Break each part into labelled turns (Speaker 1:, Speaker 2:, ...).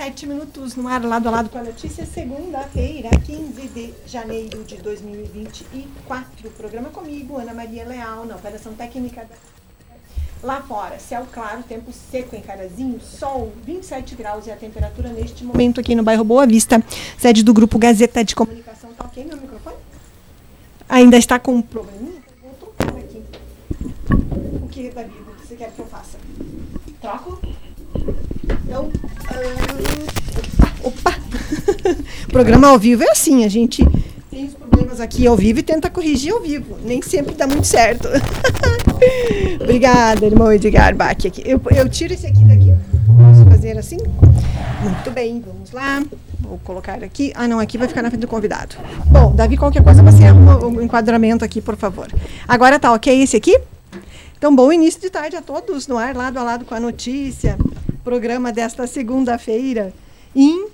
Speaker 1: tarde a todos, uma hora com sete minutos no ar, lado a lado com a notícia. Segunda-feira, 15 de janeiro de 2024. Programa comigo, Ana Maria Leal, na Operação Técnica da... Lá fora, céu claro, tempo seco em Carazinho, sol, 27 graus e a temperatura neste momento aqui no bairro Boa Vista, sede do Grupo Gazeta de Comunicação. Tá ok meu microfone? Ainda está com um probleminha? Vou trocar aqui. O que, Davi, o que você quer que eu faça? Troco? Então, ah, opa! Programa ao vivo é assim, a gente tem os problemas aqui ao vivo e tenta corrigir ao vivo. Nem sempre dá muito certo. Obrigada, irmão Edgar Bach. Aqui. Eu, eu tiro esse aqui daqui. Posso fazer assim? Muito bem, vamos lá. Vou colocar aqui. Ah, não, aqui vai ficar na frente do convidado. Bom, Davi, qualquer coisa você arruma o enquadramento aqui, por favor. Agora tá ok esse aqui? Então, bom início de tarde a todos no ar, lado a lado com a notícia programa desta segunda-feira. Em,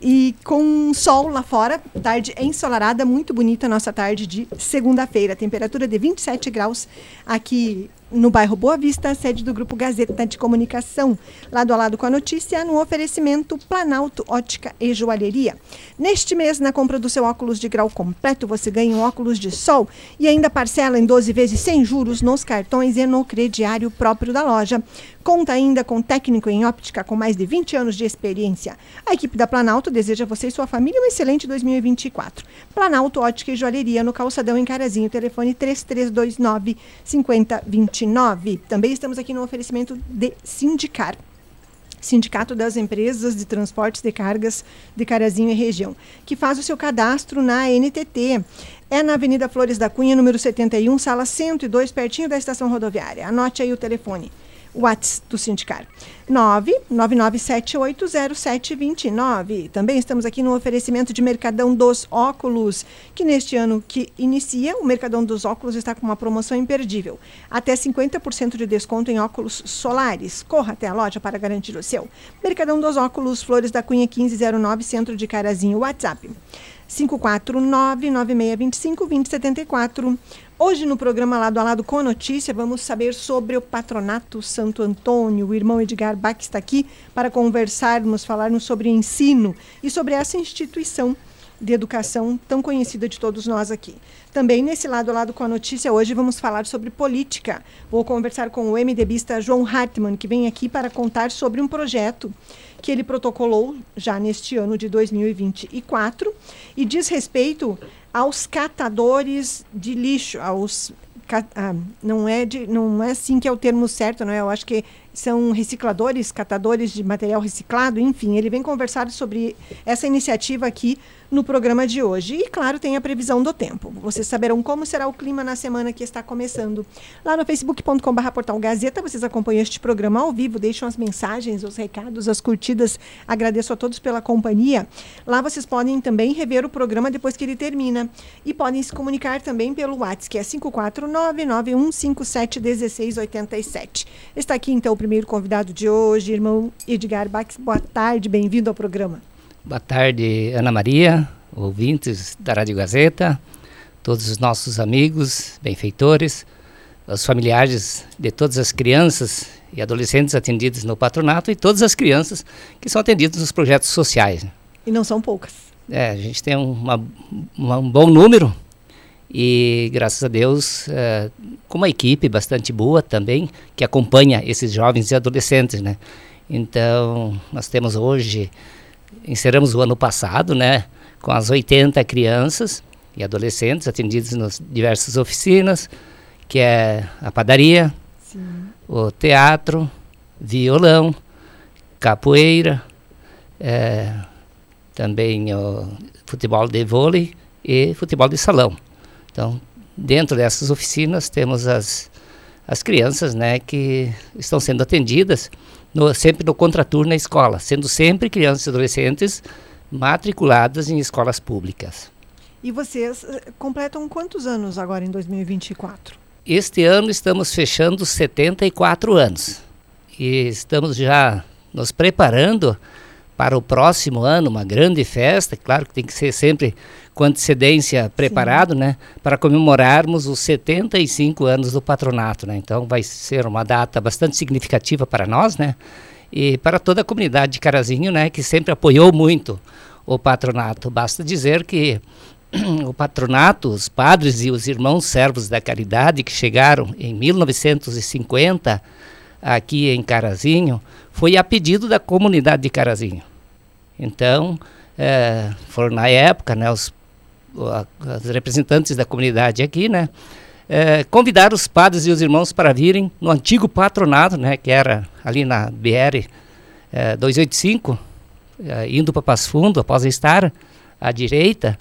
Speaker 1: e com sol lá fora, tarde ensolarada, muito bonita a nossa tarde de segunda-feira. Temperatura de 27 graus aqui no bairro Boa Vista, sede do Grupo Gazeta de Comunicação, lado a lado com a notícia, no oferecimento Planalto Ótica e Joalheria. Neste mês, na compra do seu óculos de grau completo, você ganha um óculos de sol e ainda parcela em 12 vezes sem juros nos cartões e no crediário próprio da loja. Conta ainda com técnico em óptica com mais de 20 anos de experiência. A equipe da Planalto deseja a você e sua família um excelente 2024. Planalto Ótica e Joalheria no Calçadão em Carazinho, telefone 3329 5020. 29. Também estamos aqui no oferecimento de Sindicar. Sindicato das Empresas de Transportes de Cargas de Carazinho e região, que faz o seu cadastro na NTT. É na Avenida Flores da Cunha, número 71, sala 102, pertinho da estação rodoviária. Anote aí o telefone. WhatsApp do Sindicar. 999780729. Também estamos aqui no oferecimento de Mercadão dos Óculos, que neste ano que inicia, o Mercadão dos Óculos está com uma promoção imperdível. Até 50% de desconto em óculos solares. Corra até a loja para garantir o seu. Mercadão dos Óculos, Flores da Cunha 1509, Centro de Carazinho, WhatsApp. 549-9625-2074. Hoje, no programa Lado a Lado com a Notícia, vamos saber sobre o Patronato Santo Antônio. O irmão Edgar Bach está aqui para conversarmos, falarmos sobre ensino e sobre essa instituição de educação tão conhecida de todos nós aqui. Também nesse lado a lado com a notícia hoje vamos falar sobre política. Vou conversar com o MDBista João Hartmann, que vem aqui para contar sobre um projeto que ele protocolou já neste ano de 2024 e diz respeito aos catadores de lixo, aos ah, não é de, não é assim que é o termo certo, não é? Eu acho que são recicladores, catadores de material reciclado, enfim, ele vem conversar sobre essa iniciativa aqui no programa de hoje. E, claro, tem a previsão do tempo. Vocês saberão como será o clima na semana que está começando. Lá no facebook.com.br portal Gazeta, vocês acompanham este programa ao vivo, deixam as mensagens, os recados, as curtidas. Agradeço a todos pela companhia. Lá vocês podem também rever o programa depois que ele termina. E podem se comunicar também pelo WhatsApp, que é 549-9157-1687. Está aqui, então, o primeiro convidado de hoje, irmão Edgar Bax. Boa tarde, bem-vindo ao programa.
Speaker 2: Boa tarde, Ana Maria, ouvintes da Rádio Gazeta, todos os nossos amigos, benfeitores, os familiares de todas as crianças e adolescentes atendidos no patronato e todas as crianças que são atendidas nos projetos sociais.
Speaker 1: E não são poucas.
Speaker 2: É, a gente tem uma, uma, um bom número e graças a Deus é, com uma equipe bastante boa também que acompanha esses jovens e adolescentes, né? Então nós temos hoje encerramos o ano passado, né, com as 80 crianças e adolescentes atendidos nas diversas oficinas, que é a padaria, Sim. o teatro, violão, capoeira, é, também o futebol de vôlei e futebol de salão. Então, dentro dessas oficinas temos as, as crianças né, que estão sendo atendidas no, sempre no contraturno na escola, sendo sempre crianças e adolescentes matriculadas em escolas públicas.
Speaker 1: E vocês eh, completam quantos anos agora em 2024?
Speaker 2: Este ano estamos fechando 74 anos e estamos já nos preparando para o próximo ano, uma grande festa, claro que tem que ser sempre com antecedência preparado, Sim. né, para comemorarmos os 75 anos do patronato, né? Então vai ser uma data bastante significativa para nós, né? e para toda a comunidade de Carazinho, né, que sempre apoiou muito o patronato. Basta dizer que o patronato, os padres e os irmãos servos da caridade que chegaram em 1950 aqui em Carazinho, foi a pedido da comunidade de Carazinho. Então, é, foram na época, né, os, os representantes da comunidade aqui, né, é, convidaram os padres e os irmãos para virem no antigo patronato, né, que era ali na BR é, 285, é, indo para Passo Fundo, após estar à direita,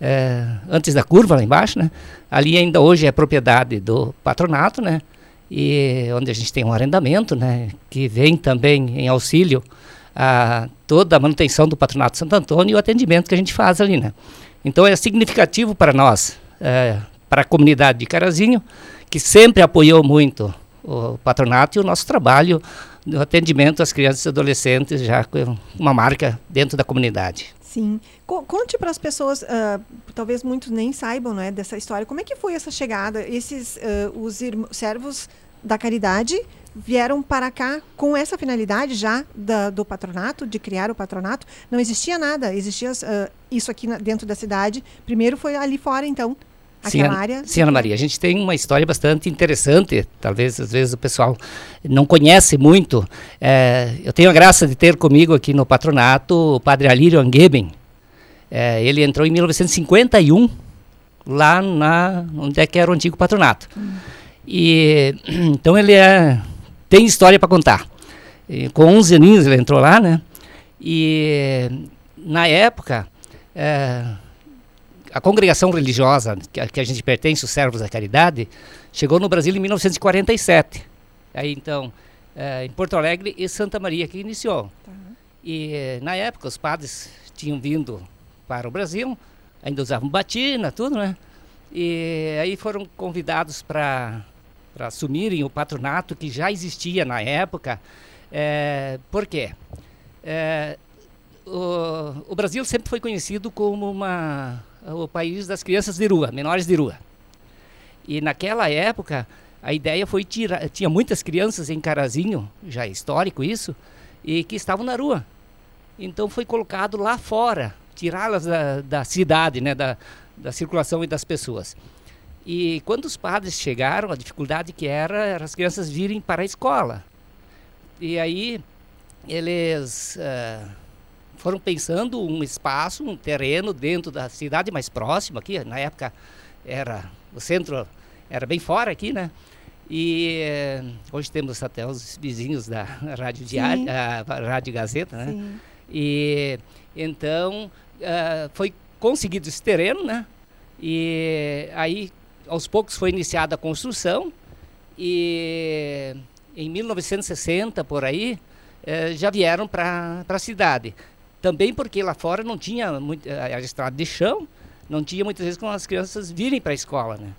Speaker 2: é, antes da curva lá embaixo, né, ali ainda hoje é propriedade do patronato, né, e onde a gente tem um arrendamento, né, que vem também em auxílio a toda a manutenção do patronato Santo Antônio e o atendimento que a gente faz ali, né. Então é significativo para nós, é, para a comunidade de Carazinho, que sempre apoiou muito o patronato e o nosso trabalho no atendimento às crianças e adolescentes, já com uma marca dentro da comunidade.
Speaker 1: Sim. conte para as pessoas, uh, talvez muitos nem saibam né, dessa história, como é que foi essa chegada? Esses, uh, os servos da caridade vieram para cá com essa finalidade já da, do patronato, de criar o patronato. Não existia nada, existia uh, isso aqui na, dentro da cidade. Primeiro foi ali fora, então,
Speaker 2: Sim, área. Sim, Ana Maria, a gente tem uma história bastante interessante, talvez às vezes o pessoal não conhece muito. É, eu tenho a graça de ter comigo aqui no patronato o padre Alírio Angeben. É, ele entrou em 1951, lá na, onde é que era o antigo patronato. Hum. E, então ele é, tem história para contar. E, com 11 aninhos ele entrou lá, né? E na época... É, a congregação religiosa que a, que a gente pertence, os Servos da Caridade, chegou no Brasil em 1947. Aí então, é, em Porto Alegre e Santa Maria que iniciou. Tá. E na época os padres tinham vindo para o Brasil, ainda usavam batina, tudo, né? E aí foram convidados para assumirem o patronato que já existia na época. É, por quê? É, o, o Brasil sempre foi conhecido como uma o país das crianças de rua, menores de rua. E naquela época, a ideia foi tirar, tinha muitas crianças em Carazinho, já é histórico isso, e que estavam na rua. Então foi colocado lá fora, tirá-las da, da cidade, né, da, da circulação e das pessoas. E quando os padres chegaram, a dificuldade que era, era as crianças virem para a escola. E aí eles uh, foram pensando um espaço, um terreno dentro da cidade mais próxima aqui, na época era o centro era bem fora aqui, né? E eh, hoje temos até os vizinhos da Rádio Diário, a Rádio Gazeta, né? Sim. E então uh, foi conseguido esse terreno, né? E aí aos poucos foi iniciada a construção e em 1960 por aí eh, já vieram para a cidade. Também porque lá fora não tinha muito, eh, a estrada de chão, não tinha muitas vezes com as crianças virem para a escola, né?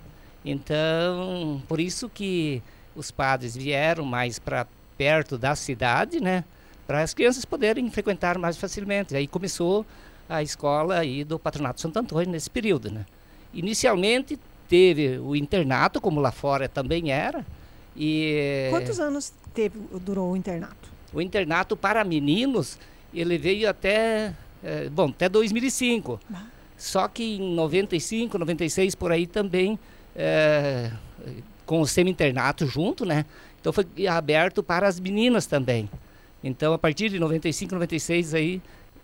Speaker 2: Então, por isso que os padres vieram mais para perto da cidade, né? Para as crianças poderem frequentar mais facilmente. Aí começou a escola aí do Patronato Santo Antônio nesse período, né? Inicialmente teve o internato, como lá fora também era. E
Speaker 1: Quantos anos teve, durou o internato?
Speaker 2: O internato para meninos ele veio até, é, bom, até 2005. Ah. Só que em 95, 96 por aí também, é, com o semi-internato junto, né? Então foi aberto para as meninas também. Então a partir de 95, 96 aí,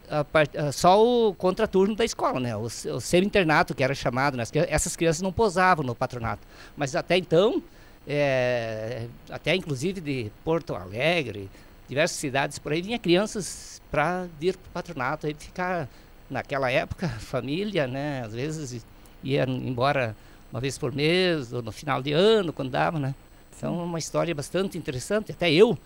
Speaker 2: a, a, só o contraturno da escola, né? O, o semi-internato que era chamado, né? essas crianças não posavam no patronato. Mas até então, é, até inclusive de Porto Alegre, diversas cidades por aí, vinha crianças para vir para o patronato, aí ficar naquela época, família, né? Às vezes ia embora uma vez por mês, ou no final de ano, quando dava, né? Então, é uma história bastante interessante. Até eu,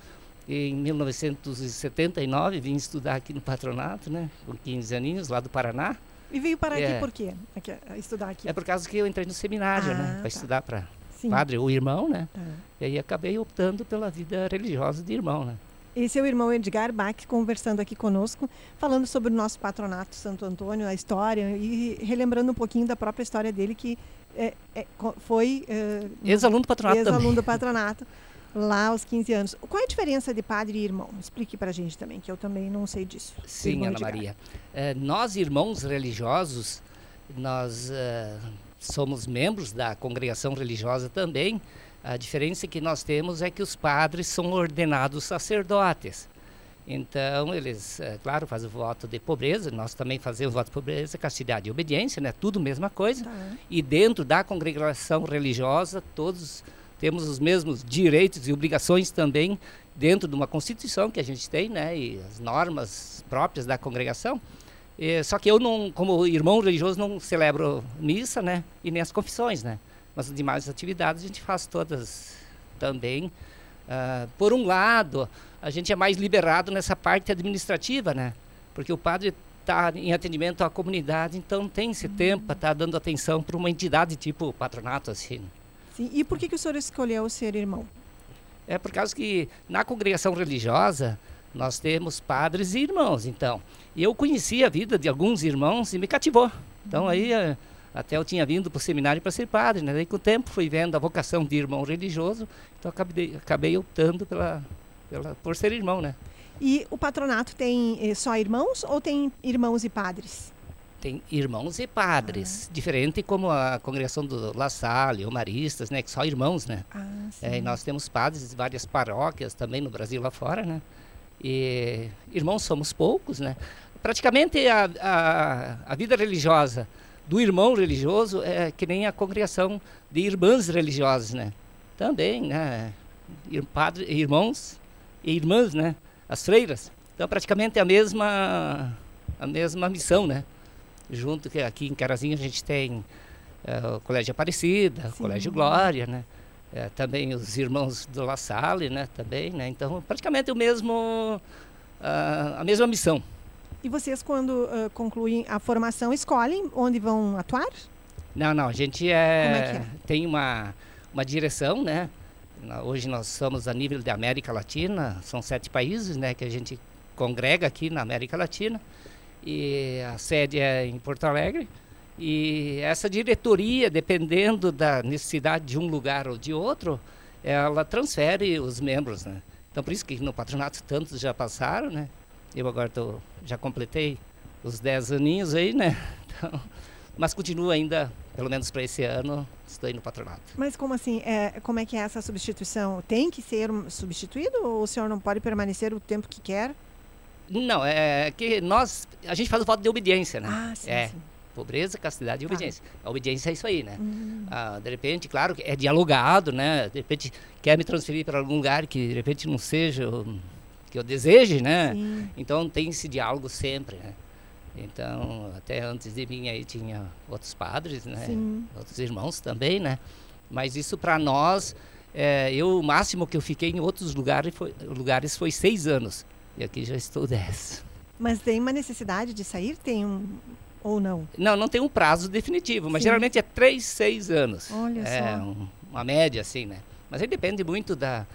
Speaker 2: em 1979, vim estudar aqui no patronato, né? Com 15 aninhos, lá do Paraná.
Speaker 1: E veio parar é, aqui por quê? Aqui, estudar aqui?
Speaker 2: É por causa que eu entrei no seminário, né? ah, né? Para tá. estudar para padre ou irmão, né? Tá. E aí acabei optando pela vida religiosa de irmão, né?
Speaker 1: Esse é o irmão Edgar Bach conversando aqui conosco, falando sobre o nosso patronato Santo Antônio, a história e relembrando um pouquinho da própria história dele, que é, é, foi.
Speaker 2: É, ex-aluno do patronato.
Speaker 1: Ex-aluno do patronato. Lá aos 15 anos. Qual é a diferença de padre e irmão? Explique para a gente também, que eu também não sei disso.
Speaker 2: Sim, Ana Maria. É, nós, irmãos religiosos, nós uh, somos membros da congregação religiosa também. A diferença que nós temos é que os padres são ordenados sacerdotes. Então, eles, é, claro, fazem o voto de pobreza, nós também fazemos o voto de pobreza, castidade e obediência, né? Tudo mesma coisa. Tá. E dentro da congregação religiosa, todos temos os mesmos direitos e obrigações também dentro de uma constituição que a gente tem, né? E as normas próprias da congregação. E, só que eu não, como irmão religioso, não celebro missa, né? E nem as confissões, né? Mas as demais atividades a gente faz todas também. Uh, por um lado, a gente é mais liberado nessa parte administrativa, né? Porque o padre está em atendimento à comunidade, então tem esse uhum. tempo para estar tá dando atenção para uma entidade tipo patronato, assim.
Speaker 1: Sim. E por que, que o senhor escolheu ser irmão?
Speaker 2: É por causa que na congregação religiosa nós temos padres e irmãos, então. E eu conheci a vida de alguns irmãos e me cativou. Então aí eh, até eu tinha vindo para o seminário para ser padre, né? Daí com o tempo fui vendo a vocação de irmão religioso, então acabei, acabei optando pela, pela, por ser irmão, né?
Speaker 1: E o patronato tem eh, só irmãos ou tem irmãos e padres?
Speaker 2: Tem irmãos e padres, ah. diferente como a congregação do La Salle, ou Maristas, né, que só irmãos, né? Ah, é, e nós temos padres de várias paróquias também no Brasil lá fora, né? E irmãos somos poucos, né? Praticamente a, a, a vida religiosa do irmão religioso é que nem a congregação de irmãs religiosas, né? Também, né? Padre, irmãos e irmãs, né? As freiras. Então, praticamente a mesma a mesma missão, né? Junto que aqui em Carazinho a gente tem uh, o Colégio Aparecida, o Colégio Glória, né? É, também os irmãos do La Salle, né? Também, né? Então, praticamente o mesmo uh, a mesma missão.
Speaker 1: E vocês, quando uh, concluem a formação, escolhem onde vão atuar?
Speaker 2: Não, não. A gente é, é, é? tem uma, uma direção, né? Hoje nós somos a nível da América Latina, são sete países, né? Que a gente congrega aqui na América Latina. E a sede é em Porto Alegre. E essa diretoria, dependendo da necessidade de um lugar ou de outro, ela transfere os membros, né? Então, por isso que no patronato tantos já passaram, né? Eu agora tô, já completei os 10 aninhos aí, né? Então, mas continuo ainda, pelo menos para esse ano, estou aí no patronato.
Speaker 1: Mas como assim? É, como é que é essa substituição? Tem que ser substituído ou o senhor não pode permanecer o tempo que quer?
Speaker 2: Não, é que nós, a gente faz o voto de obediência, né?
Speaker 1: Ah, sim,
Speaker 2: é,
Speaker 1: sim.
Speaker 2: Pobreza, castidade e tá. obediência. A obediência é isso aí, né? Hum. Ah, de repente, claro, é dialogado, né? De repente, quer me transferir para algum lugar que de repente não seja que eu deseje, né? Sim. Então tem esse diálogo sempre, né? Então, até antes de mim aí tinha outros padres, né? Sim. Outros irmãos também, né? Mas isso para nós, é, eu o máximo que eu fiquei em outros lugares foi, lugares foi seis anos. E aqui já estou dez.
Speaker 1: Mas tem uma necessidade de sair? Tem um ou não?
Speaker 2: Não, não tem um prazo definitivo, mas Sim. geralmente é três, seis anos.
Speaker 1: Olha
Speaker 2: é
Speaker 1: só.
Speaker 2: Um, uma média assim, né? Mas aí depende muito da,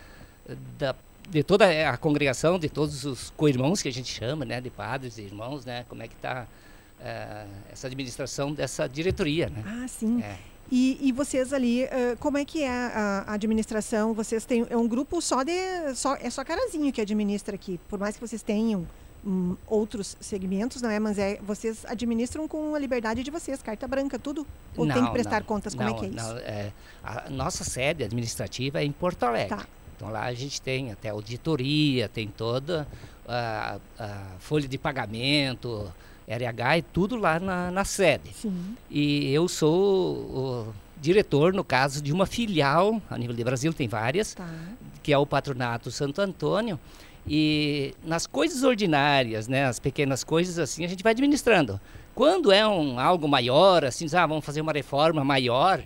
Speaker 2: da de toda a congregação, de todos os co-irmãos que a gente chama, né, de padres e irmãos, né, como é que está uh, essa administração dessa diretoria, né?
Speaker 1: Ah, sim. É. E, e, vocês ali, uh, como é que é a, a, administração? Vocês têm é um grupo só de só é só Carazinho que administra aqui, por mais que vocês tenham um, outros segmentos, não é? Mas é vocês administram com a liberdade de vocês, carta branca, tudo? Ou não, tem que prestar não, contas? Como
Speaker 2: não,
Speaker 1: é que é isso?
Speaker 2: É, a nossa sede administrativa é em Porto Alegre. Tá. Então lá a gente tem até auditoria, tem toda a, a folha de pagamento, RH e tudo lá na, na sede. Sim. E eu sou o diretor, no caso, de uma filial, a nível de Brasil tem várias, tá. que é o Patronato Santo Antônio. E nas coisas ordinárias, né, as pequenas coisas assim, a gente vai administrando. Quando é um algo maior, assim, ah, vamos fazer uma reforma maior,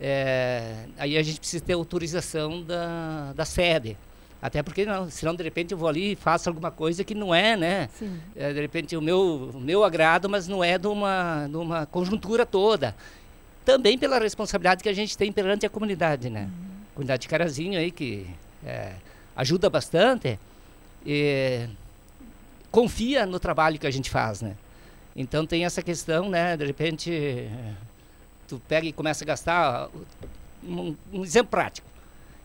Speaker 2: é, aí a gente precisa ter autorização da, da sede. Até porque não, senão de repente eu vou ali e faço alguma coisa que não é, né? É, de repente o meu, o meu agrado, mas não é de uma, de uma conjuntura toda. Também pela responsabilidade que a gente tem perante a comunidade, né? Uhum. Comunidade de Carazinho aí que é, ajuda bastante e confia no trabalho que a gente faz, né? Então tem essa questão, né? De repente tu pega e começa a gastar um, um exemplo prático.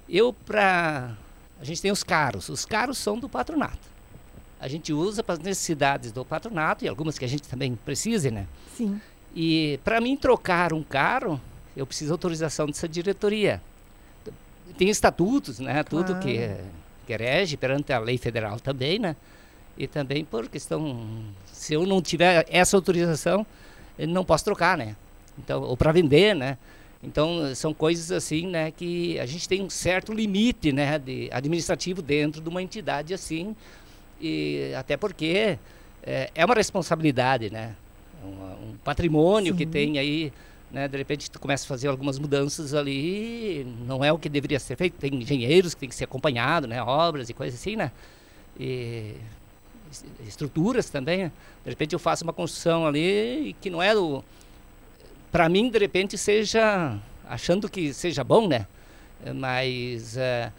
Speaker 2: Eu para a gente tem os carros. Os carros são do patronato. A gente usa para as necessidades do patronato e algumas que a gente também precise, né?
Speaker 1: Sim.
Speaker 2: E para mim trocar um carro, eu preciso autorização dessa diretoria. Tem estatutos, né? Tudo
Speaker 1: Claro.
Speaker 2: que, que rege perante a lei federal também, né? E também por questão, se eu não tiver essa autorização, eu não posso trocar, né? Então, ou para vender, né? Então, são coisas assim, né, que a gente tem um certo limite, né, de administrativo dentro de uma entidade assim, e até porque é, é uma responsabilidade, né? Um, um patrimônio que
Speaker 1: Sim.
Speaker 2: tem aí, né? De repente tu começa a fazer algumas mudanças ali, não é o que deveria ser feito. Tem engenheiros que tem que ser acompanhado, né? Obras e coisas assim, né? E es- estruturas também. De repente eu faço uma construção ali que não é do para mim de repente seja achando que seja bom, né? Eh, Mas eh,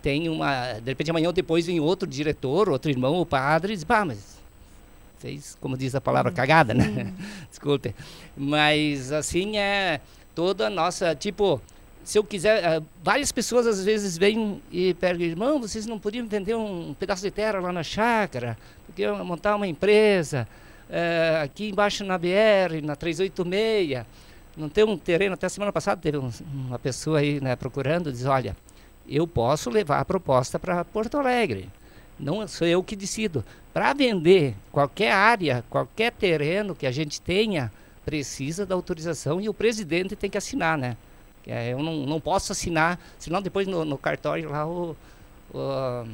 Speaker 2: tem uma de repente amanhã ou depois vem outro diretor, outro irmão ou padre e diz, bah, mas fez, como diz a palavra, cagada, né? Desculpe. Mas assim é toda a nossa, tipo, se eu quiser, ah, várias pessoas às vezes vêm e perguntam, irmão, vocês não podiam vender um pedaço de terra lá na chácara, podiam montar uma empresa, eh, aqui embaixo na BR, na 386, não tem um terreno, até semana passada teve um- uma pessoa aí né, procurando, diz, olha, eu posso levar a proposta para Porto Alegre, não sou eu que decido. Para vender qualquer área, qualquer terreno que a gente tenha, precisa da autorização e o presidente tem que assinar, né? É, eu não, não posso assinar, senão depois no, no cartório lá o, o,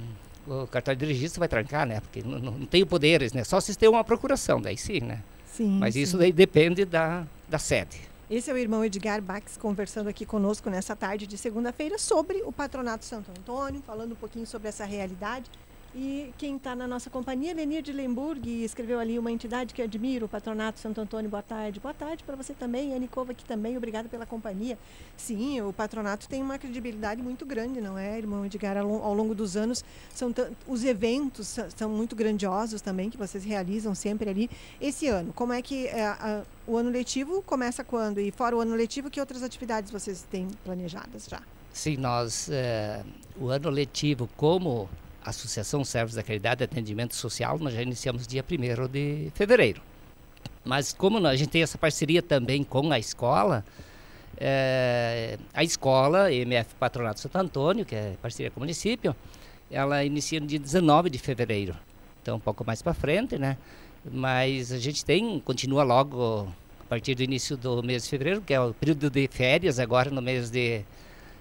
Speaker 2: o cartório de registro vai trancar, né? Porque não, não, não tenho poderes, né? Só se tem uma procuração, daí sim, né?
Speaker 1: Sim.
Speaker 2: Mas
Speaker 1: sim.
Speaker 2: isso daí depende da, da sede.
Speaker 1: Esse é o irmão Edgar Bax conversando aqui conosco nessa tarde de segunda-feira sobre o Patronato Santo Antônio, falando um pouquinho sobre essa realidade. E quem está na nossa companhia, Lenir de Lemburg, escreveu ali uma entidade que admiro, o Patronato Santo Antônio. Boa tarde. Boa tarde para você também, Anicova aqui também. Obrigada pela companhia. Sim, o patronato tem uma credibilidade muito grande, não é, irmão Edgar? Ao, lon- ao longo dos anos, são os eventos são muito grandiosos também, que vocês realizam sempre ali. Esse ano, como é que é, a- o ano letivo começa quando? E fora o ano letivo, que outras atividades vocês têm planejadas já?
Speaker 2: Sim, nós, eh, o ano letivo, como Associação Servos da Caridade e Atendimento Social, nós já iniciamos dia 1 de fevereiro. Mas como a gente tem essa parceria também com a escola, eh, a escola, MF Patronato Santo Antônio, que é parceria com o município, ela inicia no dia 19 de fevereiro. Então, um pouco mais para frente, né? Mas a gente tem, continua logo a partir do início do mês de fevereiro, que é o período de férias, agora no mês de,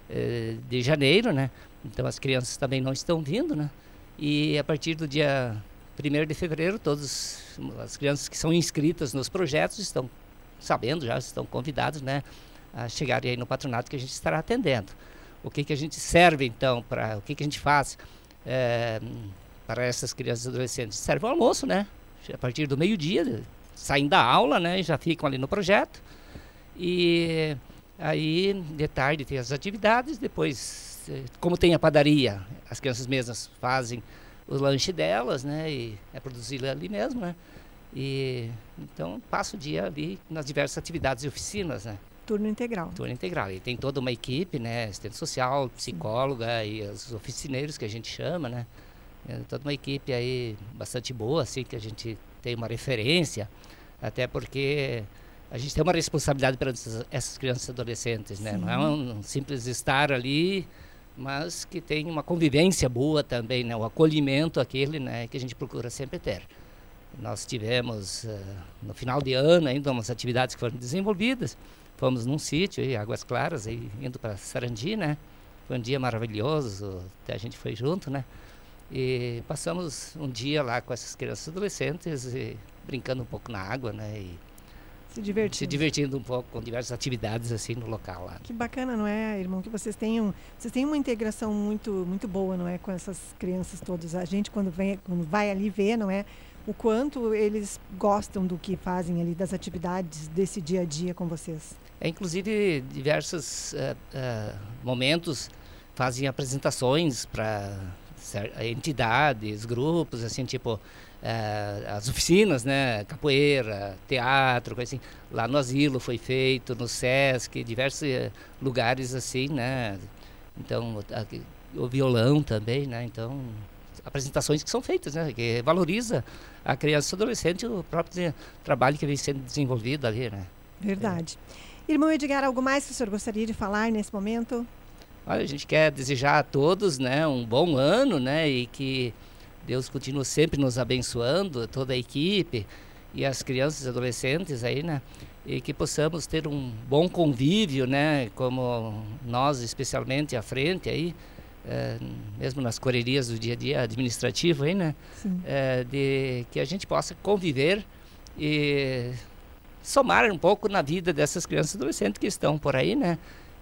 Speaker 2: eh, de janeiro, né? Então as crianças também não estão vindo, né? E a partir do dia 1 de fevereiro, todas as crianças que são inscritas nos projetos estão sabendo já, estão convidados, né? A chegarem aí no patronato que a gente estará atendendo. O que, que a gente serve então, para o que, que a gente faz eh, para essas crianças e adolescentes? Serve o almoço, né? A partir do meio-dia, saem da aula, né? E já ficam ali no projeto. E aí, de tarde, tem as atividades. Depois, como tem a padaria, as crianças mesmas fazem o lanche delas, né? E é produzido ali mesmo, né? E então passa o dia ali nas diversas atividades e oficinas, né?
Speaker 1: Turno integral.
Speaker 2: Turno integral. E tem toda uma equipe, né? Assistente social, psicóloga e os oficineiros que a gente chama, né? É toda uma equipe aí bastante boa, assim, que a gente tem uma referência, até porque a gente tem uma responsabilidade para essas, crianças e adolescentes, né? Não é um simples estar ali, mas que tem uma convivência boa também, né? O acolhimento aquele, né? Que a gente procura sempre ter. Nós tivemos, eh, no final de ano, ainda umas atividades que foram desenvolvidas. Fomos num sítio, Águas Claras, aí, indo para Sarandi, né? Foi um dia maravilhoso, a gente foi junto, né? E passamos um dia lá com essas crianças e adolescentes, e brincando um pouco na água, né? E
Speaker 1: Se divertindo.
Speaker 2: se divertindo um pouco com diversas atividades assim no local lá.
Speaker 1: Que bacana, não é, irmão? Que vocês tenham, vocês têm uma integração muito, muito boa, não é, com essas crianças todas. A gente quando vem, quando vai ali ver, não é, o quanto eles gostam do que fazem ali das atividades desse dia a dia com vocês.
Speaker 2: É, inclusive, diversos eh, eh, momentos fazem apresentações para entidades, grupos, assim, tipo eh, as oficinas, né, capoeira, teatro, coisa assim. Lá no asilo foi feito, no Sesc, diversos eh, lugares assim, né. Então, a- o violão também, né? Então, apresentações que são feitas, né? Que valoriza a criança e o adolescente o próprio trabalho que vem sendo desenvolvido ali, né?
Speaker 1: Verdade. É. Irmão Edgar, algo mais que o senhor gostaria de falar nesse momento?
Speaker 2: Olha, a gente quer desejar a todos, né, um bom ano, né, e que Deus continue sempre nos abençoando, toda a equipe e as crianças e adolescentes aí, né, e que possamos ter um bom convívio, né, como nós especialmente à frente aí, é, mesmo nas correrias do dia a dia administrativo aí, né, é, de que a gente possa conviver e somar um pouco na vida dessas crianças e adolescentes que estão por aí, né,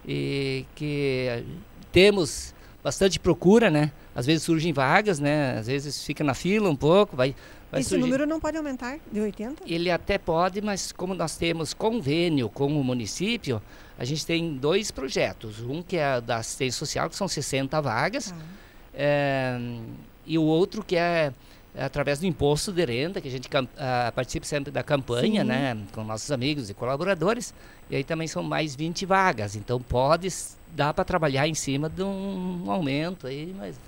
Speaker 2: e que temos bastante procura, né? Às vezes surgem vagas, né? Às vezes fica na fila um pouco, vai, vai
Speaker 1: Esse surgir. número não pode aumentar de 80?
Speaker 2: Ele até pode, mas como nós temos convênio com o município, a gente tem dois projetos. Um que é da assistência social, que são 60 vagas, ah. é, e o outro que é é através do imposto de renda, que a gente uh, participa sempre da campanha, Sim. né, com nossos amigos e colaboradores, e aí também são mais 20 vagas, então pode, dá para trabalhar em cima de um aumento aí, mas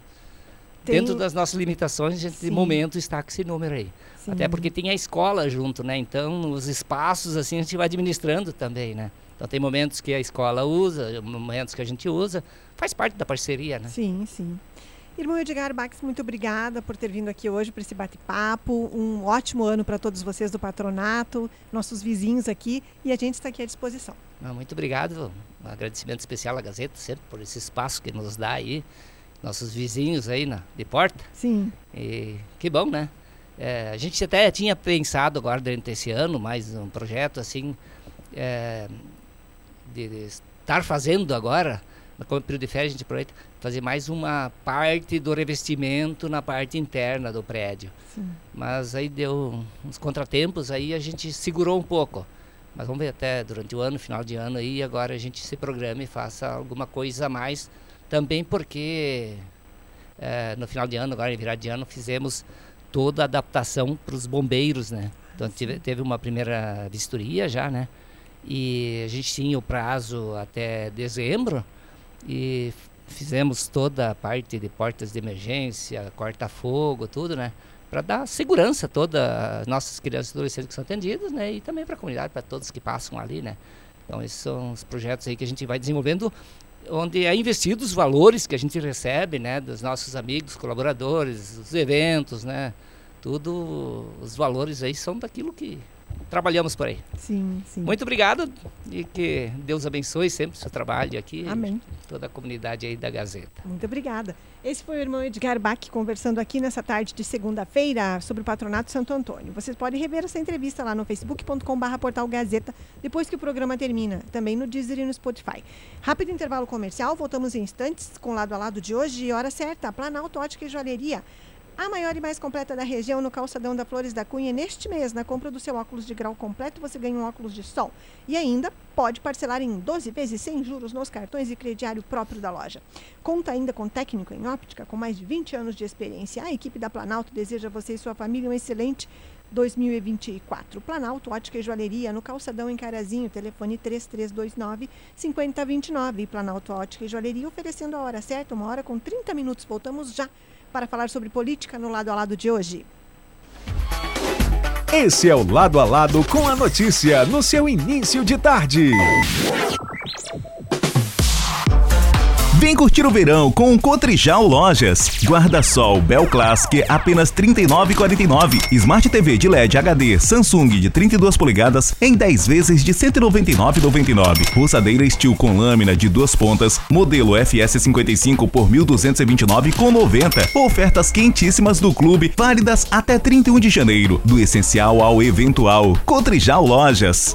Speaker 2: tem... dentro das nossas limitações, a gente Sim. de momento está com esse número aí. Sim. Até porque tem a escola junto, né, então os espaços assim a gente vai administrando também, né. Então tem momentos que a escola usa, momentos que a gente usa, faz parte da parceria, né.
Speaker 1: Sim, sim. Irmão Edgar Bax, muito obrigada por ter vindo aqui hoje para esse bate-papo. Um ótimo ano para todos vocês do patronato, nossos vizinhos aqui, e a gente está aqui à disposição.
Speaker 2: muito obrigado. Um agradecimento especial à Gazeta, sempre por esse espaço que nos dá aí, nossos vizinhos aí na, de porta.
Speaker 1: Sim.
Speaker 2: E que bom, né? É, a gente até tinha pensado agora durante esse ano mais um projeto assim é, de, de estar fazendo agora no período de férias a gente aproveita fazer mais uma parte do revestimento na parte interna do prédio. Sim. Mas aí deu uns contratempos, aí a gente segurou um pouco. Mas vamos ver até durante o ano, final de ano aí, agora a gente se programa e faça alguma coisa a mais. Também porque é, no final de ano, agora em virar de ano, fizemos toda a adaptação para os bombeiros, né? Então tive, teve uma primeira vistoria já, né? E a gente tinha o prazo até dezembro e fizemos toda a parte de portas de emergência, corta-fogo, tudo, né? Para dar segurança a todas as nossas crianças e adolescentes que são atendidas, né? E também para a comunidade, para todos que passam ali, né? Então, esses são os projetos aí que a gente vai desenvolvendo, onde é investido os valores que a gente recebe, né? Dos nossos amigos, colaboradores, os eventos, né? Tudo, os valores aí são daquilo que trabalhamos por aí.
Speaker 1: Sim, sim.
Speaker 2: Muito obrigado e que Deus abençoe sempre o seu trabalho aqui.
Speaker 1: Amém.
Speaker 2: Toda a comunidade aí da Gazeta.
Speaker 1: Muito obrigada. Esse foi o irmão Edgar Bach conversando aqui nessa tarde de segunda-feira sobre o Patronato Santo Antônio. Vocês podem rever essa entrevista lá no facebook.com.br portal Gazeta depois que o programa termina, também no Deezer e no Spotify. Rápido intervalo comercial, voltamos em instantes com o lado a lado de hoje e hora certa, Planalto Ótica e Joalheria a maior e mais completa da região no calçadão da Flores da Cunha. Neste mês, na compra do seu óculos de grau completo, você ganha um óculos de sol. E ainda pode parcelar em 12 vezes sem juros nos cartões e crediário próprio da loja. Conta ainda com técnico em óptica com mais de 20 anos de experiência. A equipe da Planalto deseja a você e sua família um excelente 2024. Planalto Ótica e Joalheria, no Calçadão em Carazinho, telefone 3329 5029. Planalto Ótica e Joalheria oferecendo a hora certa, uma hora com 30 minutos. Voltamos já para falar sobre política no lado a lado de hoje.
Speaker 3: Esse é o Lado a Lado com a notícia no seu início de tarde. Vem curtir o verão com o Cotrijal Lojas. Guarda-sol Bel Classic apenas R$ 39,49. Smart TV de LED HD Samsung de 32 polegadas em 10 vezes de R$ 199,99. Roçadeira Steel com lâmina de duas pontas, modelo FS55 por R$ 1.229,90. Ofertas quentíssimas do clube, válidas até 31 de janeiro. Do essencial ao eventual. Cotrijal Lojas.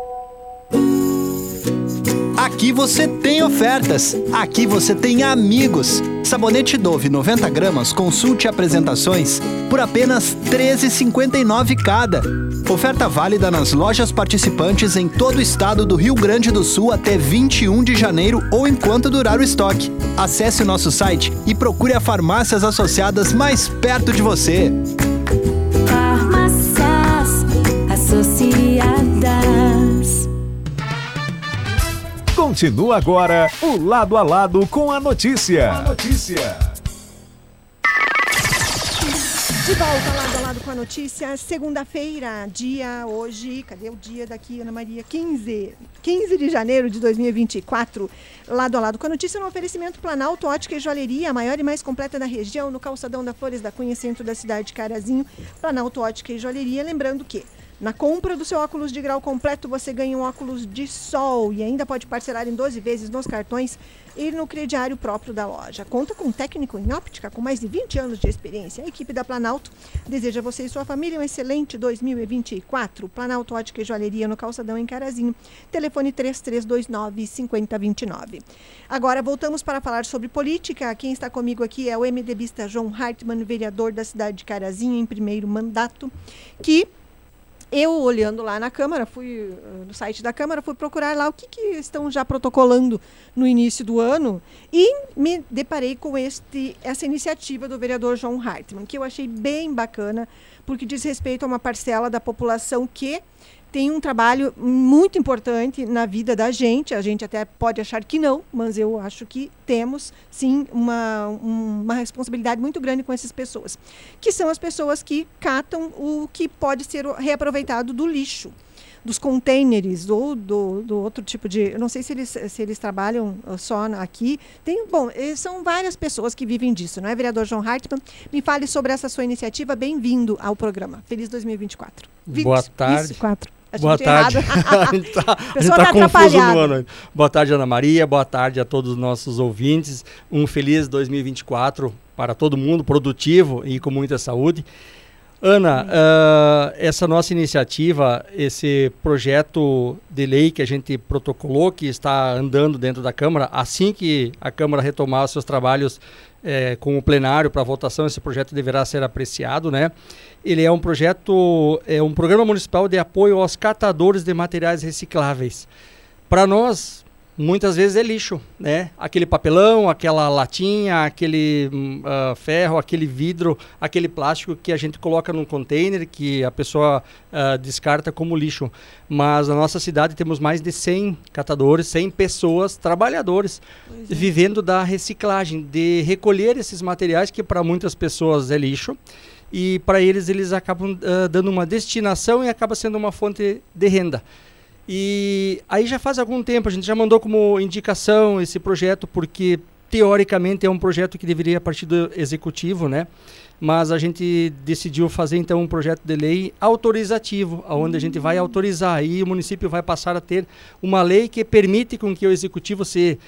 Speaker 4: Aqui você tem ofertas. Aqui você tem amigos. Sabonete Dove 90 gramas, consulte apresentações por apenas R$ 13,59 cada. Oferta válida nas lojas participantes em todo o estado do Rio Grande do Sul até 21 de janeiro ou enquanto durar o estoque. Acesse o nosso site e procure a farmácias associadas mais perto de você.
Speaker 5: Continua agora o Lado a Lado com a notícia. notícia.
Speaker 1: De volta lado a lado com a notícia. Segunda-feira, dia hoje. Cadê o dia daqui, Ana Maria? 15. 15 de janeiro de 2024. Lado a lado com a notícia no oferecimento Planalto Ótica e Joalheria, a maior e mais completa da região, no calçadão da Flores da Cunha, centro da cidade de Carazinho. Planalto Ótica e Joalheria. Lembrando que na compra do seu óculos de grau completo, você ganha um óculos de sol e ainda pode parcelar em 12 vezes nos cartões e no crediário próprio da loja. Conta com um técnico em óptica com mais de 20 anos de experiência. A equipe da Planalto deseja a você e sua família um excelente 2024. Planalto Ótica e Joalheria no Calçadão em Carazinho. Telefone 3329 5029. Agora voltamos para falar sobre política. Quem está comigo aqui é o MDBista João Hartmann, vereador da cidade de Carazinho em primeiro mandato, que eu olhando lá na Câmara, fui uh, no site da Câmara, fui procurar lá o que, que estão já protocolando no início do ano e me deparei com este, essa iniciativa do vereador João Hartmann, que eu achei bem bacana, porque diz respeito a uma parcela da população que tem um trabalho muito importante na vida da gente. A gente até pode achar que não, mas eu acho que temos sim uma, um- uma responsabilidade muito grande com essas pessoas, que são as pessoas que catam o que pode ser reaproveitado do lixo. Dos containers ou do, do outro tipo de. Eu não sei se eles, se eles trabalham uh, só aqui. Tem, bom, eh, são várias pessoas que vivem disso, não é, vereador João Hartmann? Me fale sobre essa sua iniciativa. Bem-vindo ao programa. Feliz 2024.
Speaker 6: Boa tarde.
Speaker 1: 24.
Speaker 6: Boa tarde. a gente tá, a gente
Speaker 1: pessoa
Speaker 6: tá
Speaker 1: tá
Speaker 6: confuso no ano. Boa tarde, Ana Maria. Boa tarde a todos os nossos ouvintes. Um feliz 2024 para todo mundo, produtivo e com muita saúde. Ana, ah, essa nossa iniciativa, esse projeto de lei que a gente protocolou, que está andando dentro da Câmara, assim que a Câmara retomar os seus trabalhos eh, com o plenário para votação, esse projeto deverá ser apreciado, né? Ele é um projeto, é um programa municipal de apoio aos catadores de materiais recicláveis. Para nós, muitas vezes é lixo, né? Aquele papelão, aquela latinha, aquele ah, ferro, aquele vidro, aquele plástico que a gente coloca num container que a pessoa ah, descarta como lixo. Mas na nossa cidade temos mais de 100 catadores, 100 pessoas, trabalhadores, vivendo da reciclagem, de recolher esses materiais que para muitas pessoas é lixo e para eles eles acabam ah, dando uma destinação e acaba sendo uma fonte de renda. E aí já faz algum tempo, a gente já mandou como indicação esse projeto, porque teoricamente é um projeto que deveria partir do executivo, né? Mas a gente decidiu fazer então um projeto de lei autorizativo, onde a gente vai autorizar aí o município vai passar a ter uma lei que permite com que o executivo se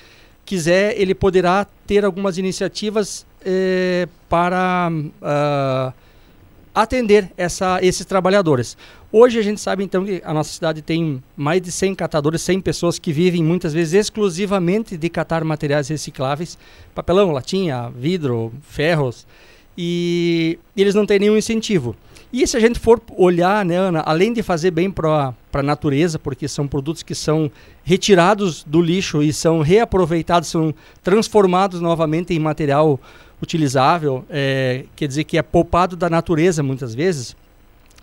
Speaker 6: quiser, ele poderá ter algumas iniciativas eh, para ah, atender essa, esses trabalhadores. Hoje a gente sabe então que a nossa cidade tem mais de 100 catadores, 100 pessoas que vivem muitas vezes exclusivamente de catar materiais recicláveis, papelão, latinha, vidro, ferros, e eles não têm nenhum incentivo. E se a gente for olhar, né, Ana, além de fazer bem para a natureza, porque são produtos que são retirados do lixo e são reaproveitados, são transformados novamente em material utilizável, é, quer dizer que é poupado da natureza muitas vezes,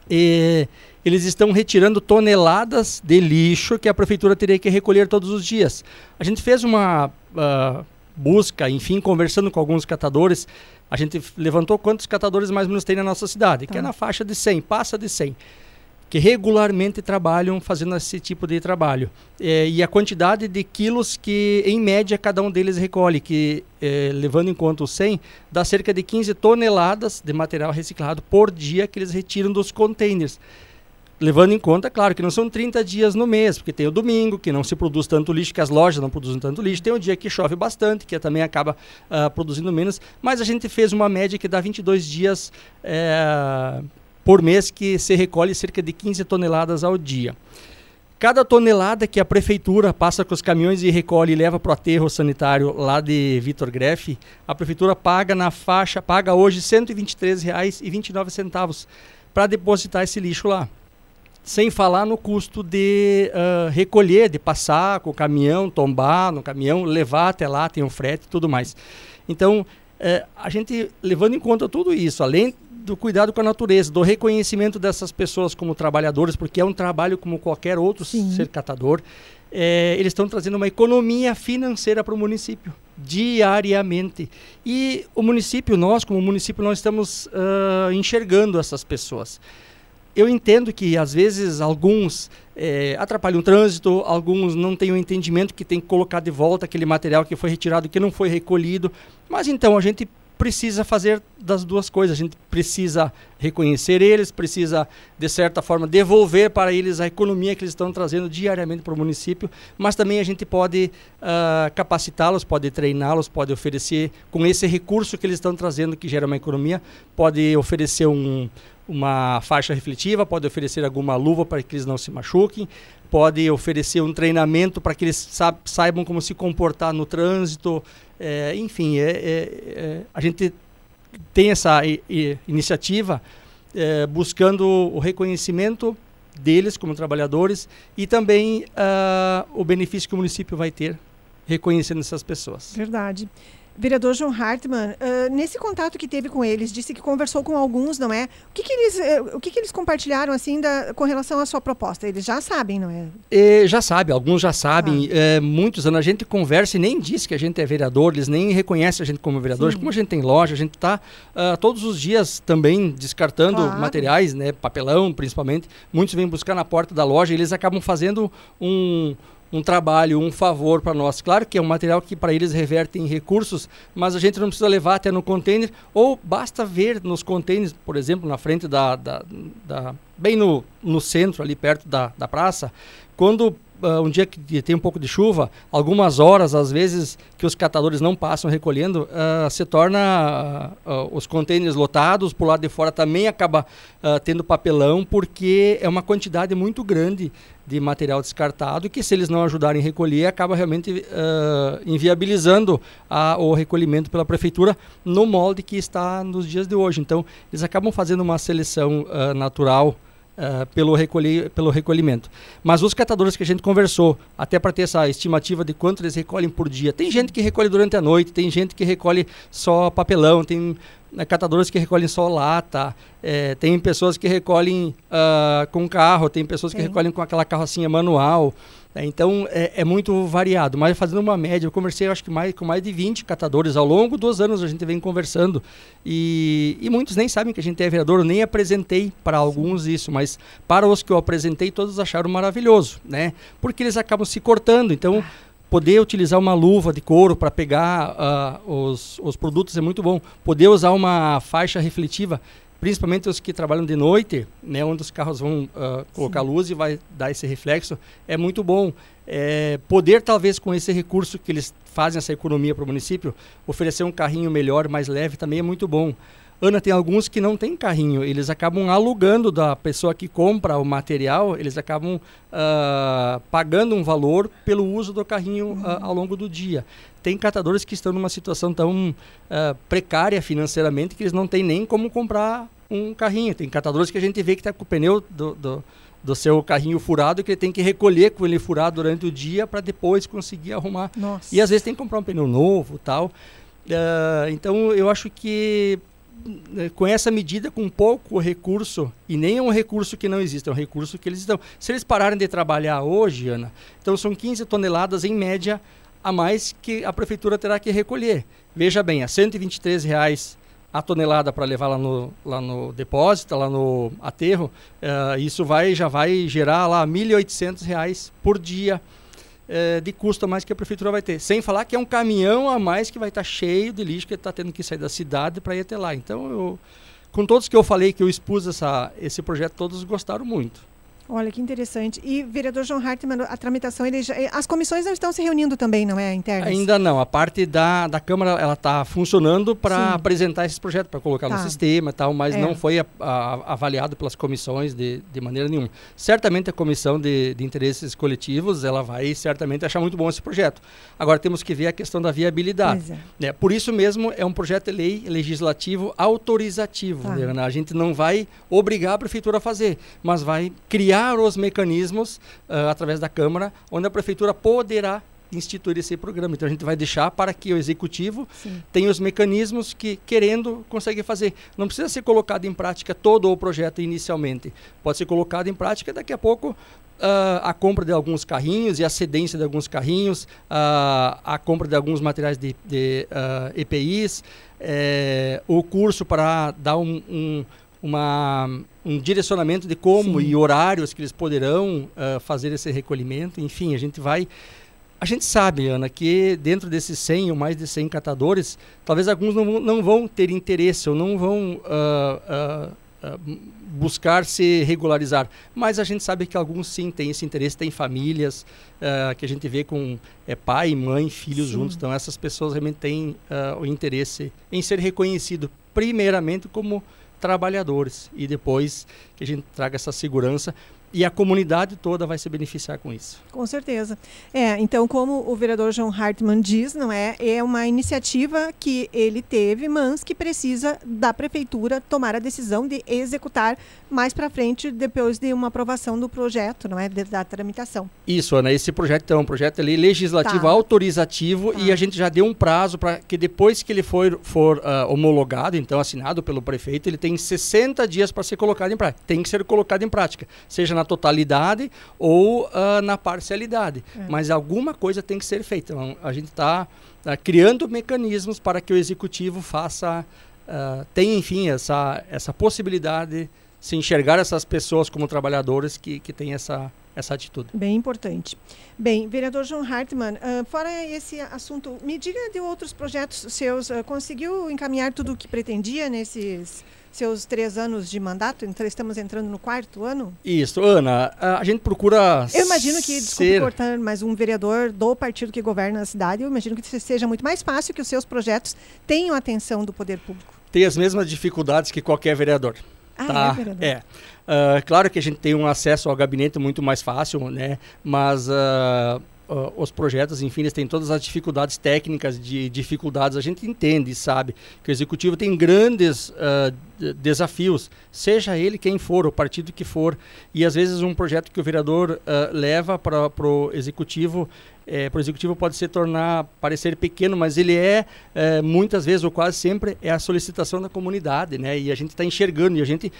Speaker 6: e eles estão retirando toneladas de lixo que a prefeitura teria que recolher todos os dias. A gente fez uma ah, busca, enfim, conversando com alguns catadores, a gente levantou quantos catadores mais ou menos tem na nossa cidade, que é na faixa de 100, passa de 100. Que regularmente trabalham fazendo esse tipo de trabalho. É, e a quantidade de quilos que, em média, cada um deles recolhe, que, é, levando em conta o 100, dá cerca de 15 toneladas de material reciclado por dia que eles retiram dos containers. Levando em conta, claro, que não são 30 dias no mês, porque tem o domingo, que não se produz tanto lixo, que as lojas não produzem tanto lixo, tem o dia que chove bastante, que também acaba uh, produzindo menos, mas a gente fez uma média que dá 22 dias é, por mês que se recolhe cerca de 15 toneladas ao dia. Cada tonelada que a prefeitura passa com os caminhões e recolhe e leva para o aterro sanitário lá de Vitor Greff, a prefeitura paga na faixa, paga hoje R$ 123,29 para depositar esse lixo lá. Sem falar no custo de uh, recolher, de passar com o caminhão, tombar no caminhão, levar até lá, tem um frete e tudo mais. Então, uh, a gente levando em conta tudo isso, além do cuidado com a natureza, do reconhecimento dessas pessoas como trabalhadores, porque é um trabalho como qualquer outro Sim. ser catador. É, eles estão trazendo uma economia financeira para o município diariamente e o município nós como município nós estamos uh, enxergando essas pessoas eu entendo que às vezes alguns é, atrapalham o trânsito, alguns não têm o entendimento que tem que colocar de volta aquele material que foi retirado que não foi recolhido, mas então a gente precisa fazer das duas coisas. A gente precisa reconhecer eles, precisa, de certa forma, devolver para eles a economia que eles estão trazendo diariamente para o município, mas também a gente pode uh, capacitá-los, pode treiná-los, pode oferecer, com esse recurso que eles estão trazendo, que gera uma economia, pode oferecer um, uma faixa refletiva, pode oferecer alguma luva para que eles não se machuquem, pode oferecer um treinamento para que eles saibam como se comportar no trânsito, é, enfim, é, é, é, a gente tem essa iniciativa é, buscando o reconhecimento deles como trabalhadores e também uh, o benefício que o município vai ter reconhecendo essas pessoas.
Speaker 1: Verdade. Vereador João Hartmann, uh, nesse contato que teve com eles, disse que conversou com alguns, não é? O que, que eles, uh, o que, que eles compartilharam assim da, com relação à sua proposta? Eles já sabem, não é?
Speaker 6: é já sabem, alguns já sabem. Ah. É, muitos anos a gente conversa e nem diz que a gente é vereador, eles nem reconhecem a gente como vereador. Sim. Como a gente tem loja, a gente está uh, todos os dias também descartando claro. materiais, né? Papelão, principalmente. Muitos vêm buscar na porta da loja e eles acabam fazendo um um trabalho, um favor para nós. Claro que é um material que para eles reverte em recursos, mas a gente não precisa levar até no container, ou basta ver nos containers, por exemplo, na frente da, da, da bem no, no centro, ali perto da, da praça, quando uh, um dia que tem um pouco de chuva, algumas horas, às vezes, que os catadores não passam recolhendo, uh, se torna uh, os contêineres lotados, por lado de fora também acaba tendo papelão, porque é uma quantidade muito grande de material descartado que se eles não ajudarem a recolher, acaba realmente inviabilizando a, o recolhimento pela prefeitura no molde que está nos dias de hoje. Então, eles acabam fazendo uma seleção natural uh, pelo, recolhi, pelo recolhimento. Mas os catadores que a gente conversou, até para ter essa estimativa de quanto eles recolhem por dia, tem gente que recolhe durante a noite, tem gente que recolhe só papelão, tem né, catadores que recolhem só lata, é, tem pessoas que recolhem uh, com carro, tem pessoas que recolhem com aquela carrocinha manual. É, então é, é, muito variado, mas fazendo uma média, eu conversei acho que mais, com mais de 20 catadores ao longo dos anos a gente vem conversando. E, e muitos nem sabem que a gente é vereador, eu nem apresentei para alguns isso, mas para os que eu apresentei todos acharam maravilhoso, né? Porque eles acabam se cortando, então poder utilizar uma luva de couro para pegar uh, os, os produtos é muito bom, poder usar uma faixa refletiva principalmente os que trabalham de noite, né, onde os carros vão uh, colocar Sim. luz e vai dar esse reflexo, é muito bom. É, poder, talvez, com esse recurso que eles fazem essa economia para o município, oferecer um carrinho melhor, mais leve, também é muito bom. Ana, tem alguns que não tem carrinho, eles acabam alugando da pessoa que compra o material, eles acabam uh, pagando um valor pelo uso do carrinho uh, ao longo do dia. Tem catadores que estão numa situação tão uh, precária financeiramente que eles não têm nem como comprar um carrinho. Tem catadores que a gente vê que está com o pneu do, do, do, seu carrinho furado que ele tem que recolher com ele furado durante o dia para depois conseguir arrumar.
Speaker 1: Nossa.
Speaker 6: E às vezes tem que comprar um pneu novo tal. então eu acho que com essa medida, com pouco recurso, e nem é um recurso que não existe, é um recurso que eles estão. Se eles pararem de trabalhar hoje, Ana, então são 15 toneladas em média a mais que a prefeitura terá que recolher. Veja bem, a 123 reais a tonelada para levar lá no, lá no depósito, lá no aterro, uh, isso vai já vai gerar lá R$ 1.800 por dia uh, de custo a mais que a prefeitura vai ter. Sem falar que é um caminhão a mais que vai estar tá cheio de lixo que está tendo que sair da cidade para ir até lá. Então, eu, com todos que eu falei que eu expus essa, esse projeto, todos gostaram muito.
Speaker 1: Olha que interessante. E vereador João Hartmann, a tramitação, ele já, as comissões não estão se reunindo também, não é, internas?
Speaker 6: Ainda não. A parte da, da Câmara, ela está funcionando para apresentar esse projeto, para colocar tá. no sistema e tal, mas é. não foi a, a, avaliado pelas comissões de, de maneira nenhuma. Certamente a Comissão de, de Interesses Coletivos, ela vai certamente achar muito bom esse projeto. Agora temos que ver a questão da viabilidade. É. É, por isso mesmo é um projeto de lei legislativo autorizativo. Tá. Né? A gente não vai obrigar a prefeitura a fazer, mas vai criar criar os mecanismos uh, através da Câmara, onde a Prefeitura poderá instituir esse programa. Então a gente vai deixar para que o executivo Sim. tenha os mecanismos que, querendo, consegue fazer. Não precisa ser colocado em prática todo o projeto inicialmente. Pode ser colocado em prática daqui a pouco. Uh, a compra de alguns carrinhos e a cedência de alguns carrinhos, uh, a compra de alguns materiais de, de uh, EPIs, eh, o curso para dar um, um, uma, um direcionamento de como Sim. e horários que eles poderão uh, fazer esse recolhimento. Enfim, a gente vai. A gente sabe, Ana, que dentro desses 100 ou mais de 100 catadores, talvez alguns não, não vão ter interesse ou não vão uh, uh, buscar se regularizar. Mas a gente sabe que alguns sim têm esse interesse, têm famílias, que a gente vê com é, pai, mãe, filhos sim. juntos. Então, essas pessoas realmente têm o interesse em ser reconhecido, primeiramente, como trabalhadores. E depois que a gente traga essa segurança e a comunidade toda vai se beneficiar com isso.
Speaker 1: Com certeza. É, então, como o vereador João Hartmann diz, não é, é uma iniciativa que ele teve, mas que precisa da prefeitura tomar a decisão de executar mais para frente depois de uma aprovação do projeto, não é, de, da tramitação.
Speaker 6: Isso, Ana, esse projeto é um projeto ali legislativo tá. autorizativo tá. e a gente já deu um prazo para que depois que ele for, for uh, homologado, então assinado pelo prefeito, ele tem 60 dias para ser colocado em prática. Tem que ser colocado em prática, seja na totalidade ou uh, na parcialidade. É. Mas alguma coisa tem que ser feita. Então, a gente está uh, criando mecanismos para que o executivo faça, uh, tenha, enfim, essa, essa possibilidade de se enxergar essas pessoas como trabalhadores que, que têm essa, essa atitude.
Speaker 1: Bem importante. Bem, vereador João Hartmann, uh, fora esse assunto, me diga de outros projetos seus. Uh, conseguiu encaminhar tudo o que pretendia nesses seus três anos de mandato, então estamos entrando no quarto ano?
Speaker 6: Isso, Ana, a gente procura.
Speaker 1: Eu imagino que, desculpe ser... cortar, mas um vereador do partido que governa a cidade, eu imagino que seja muito mais fácil que os seus projetos tenham atenção do poder público.
Speaker 6: Tem as mesmas dificuldades que qualquer vereador.
Speaker 1: Ah, tá? é?
Speaker 6: É. Uh, claro que a gente tem um acesso ao gabinete muito mais fácil, né? Mas. Uh, uh, os projetos, enfim, eles têm todas as dificuldades técnicas, de dificuldades, a gente entende, sabe, que o executivo tem grandes uh, desafios, seja ele quem for, o partido que for, e às vezes um projeto que o vereador uh, leva para o executivo é, para o executivo pode se tornar parecer pequeno, mas ele é, é, muitas vezes ou quase sempre é a solicitação da comunidade, né? E a gente está enxergando e a gente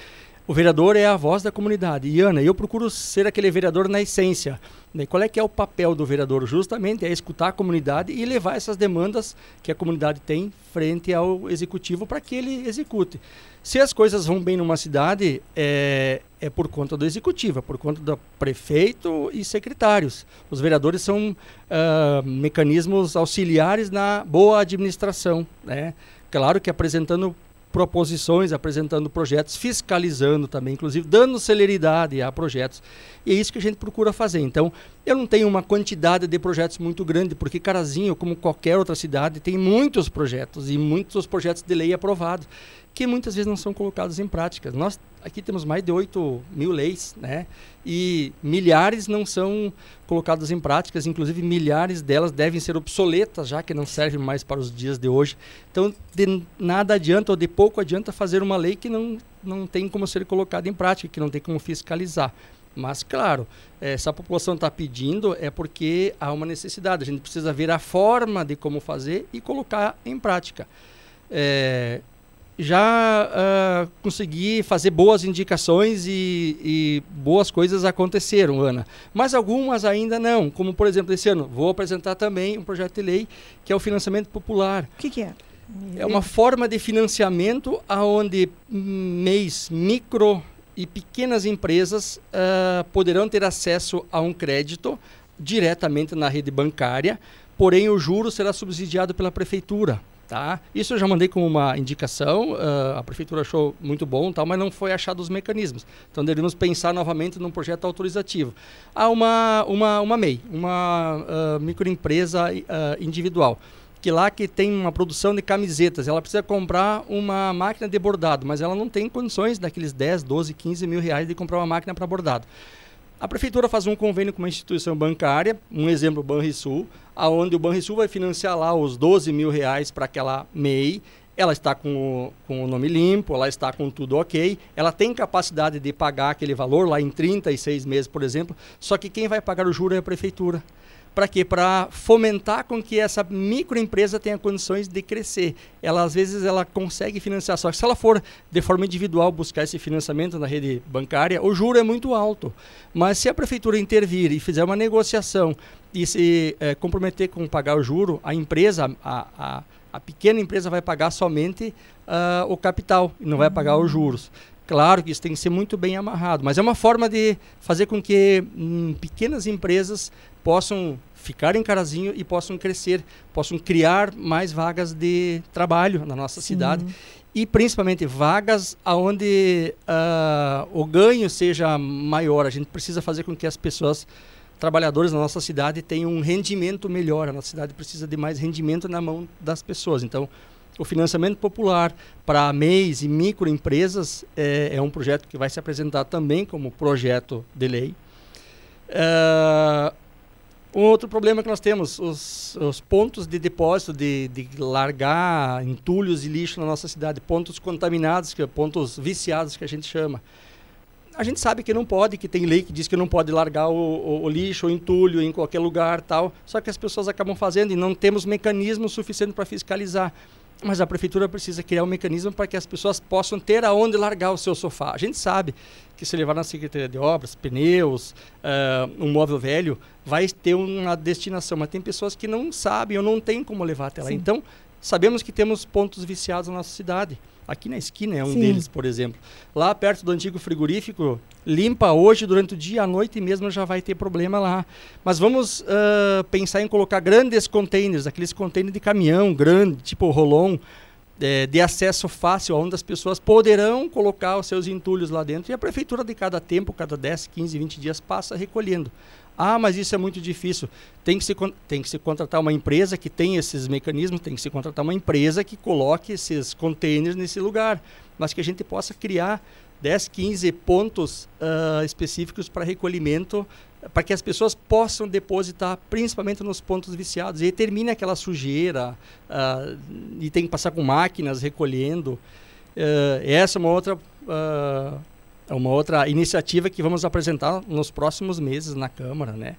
Speaker 6: o vereador é a voz da comunidade. E Ana, eu procuro ser aquele vereador na essência. Né? Qual é que é o papel do vereador? Justamente é escutar a comunidade e levar essas demandas que a comunidade tem frente ao executivo para que ele execute. Se as coisas vão bem numa cidade, é, é por conta do executivo, é por conta do prefeito e secretários. Os vereadores são uh, mecanismos auxiliares na boa administração. Né? Claro que apresentando proposições, apresentando projetos, fiscalizando também, inclusive dando celeridade a projetos. E é isso que a gente procura fazer. Então, eu não tenho uma quantidade de projetos muito grande, porque Carazinho, como qualquer outra cidade, tem muitos projetos e muitos projetos de lei aprovados que muitas vezes não são colocados em prática. Nós aqui temos mais de 8 mil leis, né? E milhares não são colocadas em práticas, inclusive milhares delas devem ser obsoletas, já que não servem mais para os dias de hoje. Então, de nada adianta ou de pouco adianta fazer uma lei que não, não tem como ser colocada em prática, que não tem como fiscalizar. Mas, claro, eh, se a população está pedindo, é porque há uma necessidade. A gente precisa ver a forma de como fazer e colocar em prática. É, já uh, consegui fazer boas indicações e, e, boas coisas aconteceram, Ana. Mas algumas ainda não. Como, por exemplo, esse ano, vou apresentar também um projeto de lei que é o financiamento popular.
Speaker 1: O que, que é?
Speaker 6: É uma forma de financiamento aonde mês micro e pequenas empresas uh, poderão ter acesso a um crédito diretamente na rede bancária, porém o juro será subsidiado pela prefeitura. Tá? Isso eu já mandei como uma indicação, uh, a prefeitura achou muito bom, tal, mas não foi achado os mecanismos. Então deveríamos pensar novamente num projeto autorizativo. Há uma, uma, uma MEI, uma uh, microempresa uh, individual, que lá que tem uma produção de camisetas, ela precisa comprar uma máquina de bordado, mas ela não tem condições daqueles 10, 12, 15 mil reais de comprar uma máquina para bordado. A prefeitura faz um convênio com uma instituição bancária, um exemplo, o Banrisul, aonde o Banrisul vai financiar lá os 12 mil reais para aquela MEI, ela está com o, com o nome limpo, ela está com tudo ok, ela tem capacidade de pagar aquele valor lá em 36 meses, por exemplo, só que quem vai pagar o juro é a prefeitura. Para quê? Para fomentar com que essa microempresa tenha condições de crescer. Ela às vezes ela consegue financiar, só que se ela for de forma individual buscar esse financiamento na rede bancária, o juro é muito alto. Mas se a prefeitura intervir e fizer uma negociação e se é, comprometer com pagar o juro, a empresa, a, a, a pequena empresa vai pagar somente uh, o capital e não vai pagar os juros. Claro que isso tem que ser muito bem amarrado, mas é uma forma de fazer com que hum, pequenas empresas possam ficar em Carazinho e possam crescer, possam criar mais vagas de trabalho na nossa Sim. cidade e principalmente vagas aonde uh, o ganho seja maior. A gente precisa fazer com que as pessoas trabalhadores na nossa cidade tenham um rendimento melhor. A nossa cidade precisa de mais rendimento na mão das pessoas. Então, o financiamento popular para MEIs e microempresas é, é, um projeto que vai se apresentar também como projeto de lei. Uh, um outro problema que nós temos, os, os pontos de depósito de, de, largar entulhos e lixo na nossa cidade, pontos contaminados, que é pontos viciados que a gente chama. A gente sabe que não pode, que tem lei que diz que não pode largar o, o, o lixo, o entulho em qualquer lugar, tal. Só que as pessoas acabam fazendo e não temos mecanismo suficiente para fiscalizar. Mas a prefeitura precisa criar um mecanismo para que as pessoas possam ter aonde largar o seu sofá. A gente sabe que se levar na Secretaria de Obras, pneus, uh, um móvel velho, vai ter uma destinação. Mas tem pessoas que não sabem ou não têm como levar até lá. Sim. Então, sabemos que temos pontos viciados na nossa cidade. Aqui na esquina é um Sim. deles, por exemplo. Lá perto do antigo frigorífico, limpa hoje durante o dia, à noite mesmo já vai ter problema lá. Mas vamos uh, pensar em colocar grandes containers, aqueles containers de caminhão grande, tipo Rolon, é, de acesso fácil, onde as pessoas poderão colocar os seus entulhos lá dentro. E a prefeitura, de cada tempo, cada 10, 15, 20 dias, passa recolhendo. Ah, mas isso é muito difícil. Tem que, se, tem que se contratar uma empresa que tem esses mecanismos, tem que se contratar uma empresa que coloque esses containers nesse lugar, mas que a gente possa criar 10, 15 pontos uh, específicos para recolhimento, para que as pessoas possam depositar, principalmente nos pontos viciados, e termine aquela sujeira, uh, e tem que passar com máquinas recolhendo. Uh, essa é uma outra é uma outra iniciativa que vamos apresentar nos próximos meses na Câmara, né?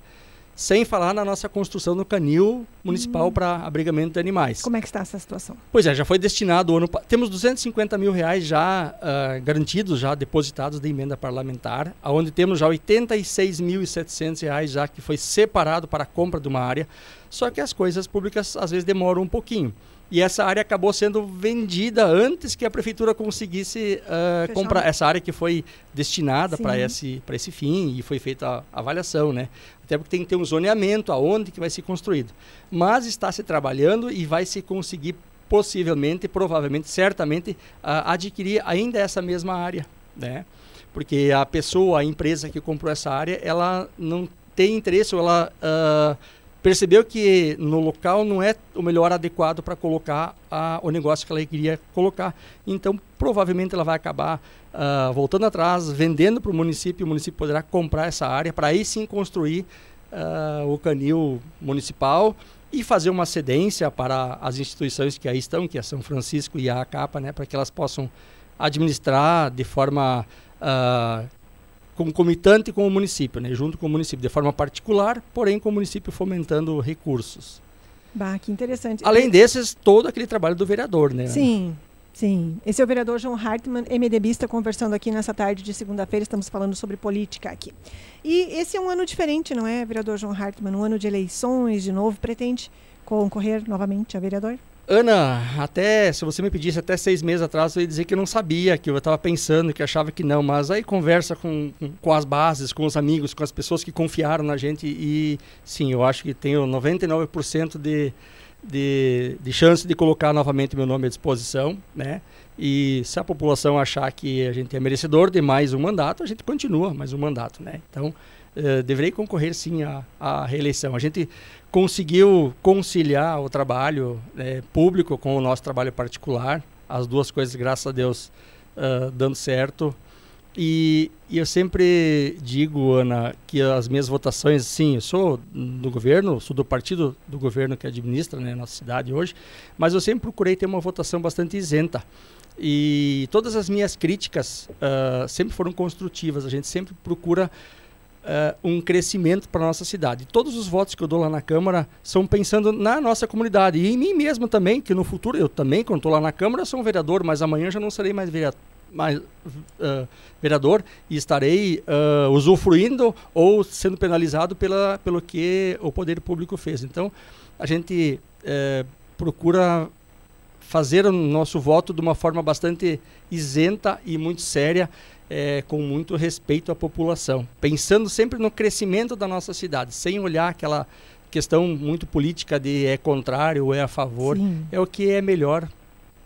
Speaker 6: Sem falar na nossa construção do canil municipal hum. para abrigamento de animais.
Speaker 1: Como é que está essa situação?
Speaker 6: Pois é, já foi destinado o ano temos 250 mil reais já uh, garantidos, já depositados de emenda parlamentar, aonde temos já 86.700 reais já que foi separado para a compra de uma área. Só que as coisas públicas às vezes demoram um pouquinho. E essa área acabou sendo vendida antes que a prefeitura conseguisse uh, comprar essa área que foi destinada para esse, esse fim e foi feita a avaliação, né? Até porque tem que ter um zoneamento aonde que vai ser construído. Mas está se trabalhando e vai se conseguir possivelmente, provavelmente, certamente, uh, adquirir ainda essa mesma área, né? Porque a pessoa, a empresa que comprou essa área, ela não tem interesse ou ela... Uh, percebeu que no local não é o melhor adequado para colocar a, o negócio que ela queria colocar. Então, provavelmente ela vai acabar uh, voltando atrás, vendendo para o município, o município poderá comprar essa área para aí sim construir uh, o canil municipal e fazer uma cedência para as instituições que aí estão, que é São Francisco e a ACAPA, né, para que elas possam administrar de forma uh, concomitante com o município, né, junto com o município, de forma particular, porém com o município fomentando recursos.
Speaker 1: Bah, que interessante.
Speaker 6: Além desses, todo aquele trabalho do vereador, né?
Speaker 1: Sim, sim. Esse é o vereador João Hartmann, MDBista, conversando aqui nessa tarde de segunda-feira. Estamos falando sobre política aqui. E esse é um ano diferente, não é, vereador João Hartmann? Um ano de eleições, de novo. Pretende concorrer novamente a vereador?
Speaker 6: Ana, até se você me pedisse até seis meses atrás, eu ia dizer que eu não sabia, que eu estava pensando, que achava que não. Mas aí conversa com, com, as bases, com os amigos, com as pessoas que confiaram na gente. E sim, eu acho que tenho 99% de, de, de chance de colocar novamente meu nome à disposição, né? E se a população achar que a gente é merecedor de mais um mandato, a gente continua mais um mandato, né? Então, uh, deveria concorrer sim à, à reeleição. A gente conseguiu conciliar o trabalho né, público com o nosso trabalho particular, as duas coisas, graças a Deus, uh, dando certo. E, e, eu sempre digo, Ana, que as minhas votações, sim, eu sou do governo, sou do partido do governo que administra né, a nossa cidade hoje, mas eu sempre procurei ter uma votação bastante isenta. E todas as minhas críticas uh, sempre foram construtivas, a gente sempre procura uh, um crescimento para a nossa cidade. Todos os votos que eu dou lá na Câmara são pensando na nossa comunidade e em mim mesmo também, que no futuro eu também, quando estou lá na Câmara, sou um vereador, mas amanhã já não serei mais vereador mais, uh, vereador e estarei uh, usufruindo ou sendo penalizado pela, pelo que o poder público fez. Então, a gente procura fazer o nosso voto de uma forma bastante isenta e muito séria, é, com muito respeito à população, pensando sempre no crescimento da nossa cidade, sem olhar aquela questão muito política de é contrário ou é a favor, Sim. é o que é melhor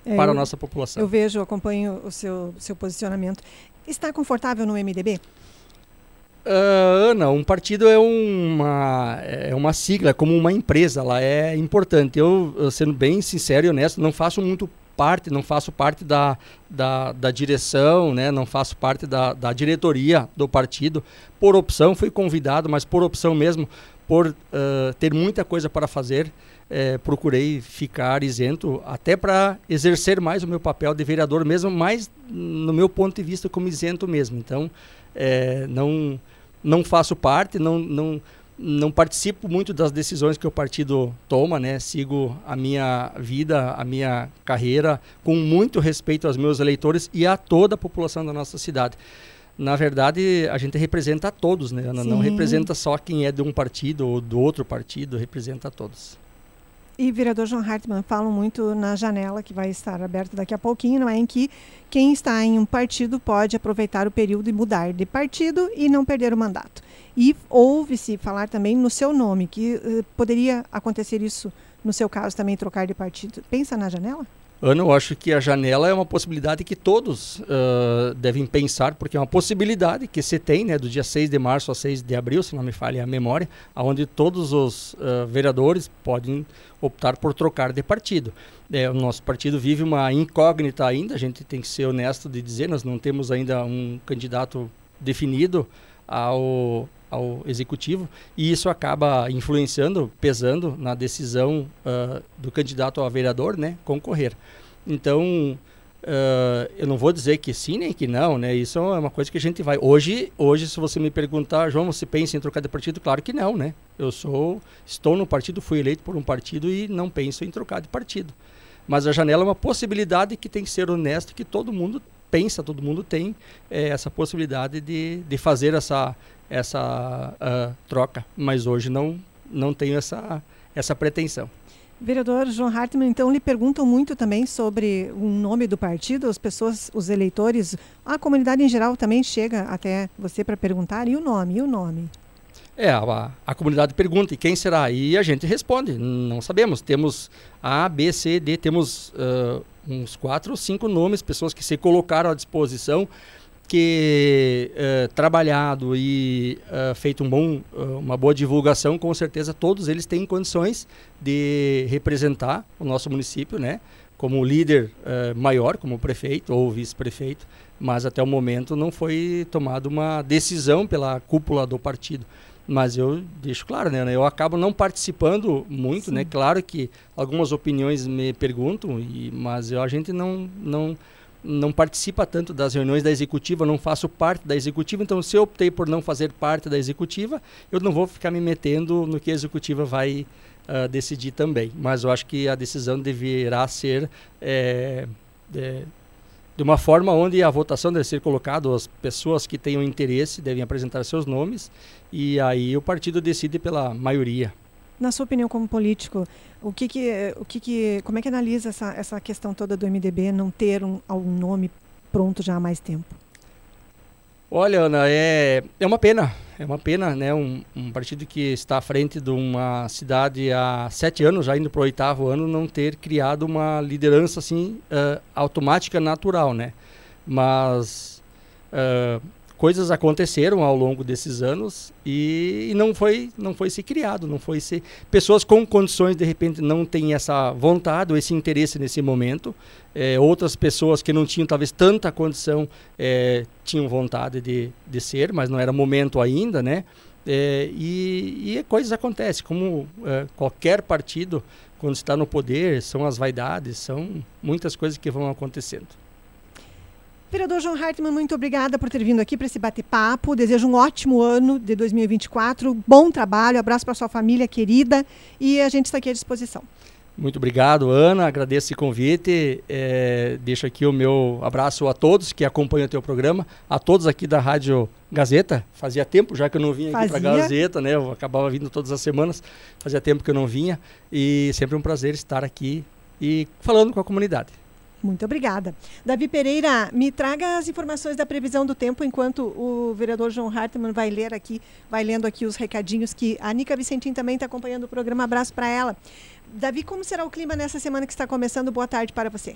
Speaker 6: é, para a nossa população.
Speaker 1: Eu vejo, acompanho o seu, seu posicionamento. Está confortável no MDB?
Speaker 6: Uh, Ana, um partido é uma, é uma sigla, é como uma empresa, ela é importante. Eu, sendo bem sincero e honesto, não faço muito parte, não faço parte da, da, da direção, né? não faço parte da, da diretoria do partido. Por opção, fui convidado, mas por opção mesmo, por uh, ter muita coisa para fazer, é, procurei ficar isento, até para exercer mais o meu papel de vereador mesmo, mais no meu ponto de vista como isento mesmo. Então, é, não, não faço parte, não, não, não participo muito das decisões que o partido toma, né? Sigo a minha vida, a minha carreira com muito respeito aos meus eleitores e a toda a população da nossa cidade. Na verdade, a gente representa a todos, né? Sim. Não representa só quem é de um partido ou do outro partido, representa a todos.
Speaker 1: E vereador João Hartmann falam muito na janela que vai estar aberta daqui a pouquinho, não é? Em que quem está em um partido pode aproveitar o período e mudar de partido e não perder o mandato. E ouve-se falar também no seu nome, que uh, poderia acontecer isso no seu caso também, trocar de partido. Pensa na janela?
Speaker 6: Ana, eu acho que a janela é uma possibilidade que todos uh, devem pensar, porque é uma possibilidade que se tem, né, do dia 6 de março a 6 de abril, se não me falha a memória, onde todos os uh, vereadores podem optar por trocar de partido. É, o nosso partido vive uma incógnita ainda, a gente tem que ser honesto de dizer, nós não temos ainda um candidato definido ao, ao executivo e isso acaba influenciando, pesando na decisão uh, do candidato a vereador, né, concorrer. Então, uh, eu não vou dizer que sim nem que não, né? Isso é uma coisa que a gente vai. Hoje, hoje, se você me perguntar, João, você pensa em trocar de partido? Claro que não, né? Eu sou, estou no partido, fui eleito por um partido e não penso em trocar de partido. Mas a janela é uma possibilidade que tem que ser honesto, que todo mundo pensa, todo mundo tem é, essa possibilidade de, de fazer essa, essa uh, troca, mas hoje não, não tenho essa, essa pretensão.
Speaker 1: Vereador João Hartmann, então lhe perguntam muito também sobre o nome do partido, as pessoas, os eleitores, a comunidade em geral também chega até você para perguntar, e o nome, e o nome?
Speaker 6: É, a, a, comunidade pergunta, e quem será? E a gente responde, não sabemos. Temos A, B, C, D, temos uh, uns quatro ou cinco nomes, pessoas que se colocaram à disposição que uh, trabalhado e uh, feito um bom, uh, uma boa divulgação, com certeza todos eles têm condições de representar o nosso município, né? Como líder maior, como prefeito ou vice-prefeito, mas até o momento não foi tomada uma decisão pela cúpula do partido. Mas eu deixo claro, né? Eu acabo não participando muito, né? Sim. né? Claro que algumas opiniões me perguntam, e, mas eu, a gente não, não não participa tanto das reuniões da executiva, não faço parte da executiva, então se eu optei por não fazer parte da executiva, eu não vou ficar me metendo no que a executiva vai uh, decidir também. Mas eu acho que a decisão deverá ser é, é, de uma forma onde a votação deve ser colocada, as pessoas que tenham interesse devem apresentar seus nomes e aí o partido decide pela maioria.
Speaker 1: Na sua opinião como político, o que que, o que, que como é que analisa essa, essa questão toda do MDB não ter um, um nome pronto já há mais tempo?
Speaker 6: Olha, Ana, é, é uma pena. É uma pena, né? Um, um partido que está à frente de uma cidade há sete anos, já indo para o oitavo ano, não ter criado uma liderança assim uh, automática, natural, né? Mas uh, coisas aconteceram ao longo desses anos e, não foi não foi se criado, não foi se pessoas com condições de repente não têm essa vontade ou esse interesse nesse momento. É, outras pessoas que não tinham talvez tanta condição é, tinham vontade de, de ser, mas não era momento ainda, né? É, e, e, coisas acontecem, como é, qualquer partido, quando está no poder, são as vaidades, são muitas coisas que vão acontecendo.
Speaker 1: Vereador João Hartmann, muito obrigada por ter vindo aqui para esse bate-papo. Desejo um ótimo ano de 2024, bom trabalho, abraço para sua família querida e a gente está aqui à disposição.
Speaker 6: Muito obrigado, Ana. Agradeço esse convite. É, deixo aqui o meu abraço a todos que acompanham o teu programa, a todos aqui da Rádio Gazeta. Fazia tempo já que eu não vinha aqui para a Gazeta, né? Eu acabava vindo todas as semanas. Fazia tempo que eu não vinha e sempre um prazer estar aqui e falando com a comunidade.
Speaker 1: Muito obrigada. Davi Pereira, me traga as informações da previsão do tempo enquanto o vereador João Hartmann vai ler aqui, vai lendo aqui os recadinhos que a Nica Vicentim também está acompanhando o programa. Abraço para ela. Davi, como será o clima nessa semana que está começando? Boa tarde para você.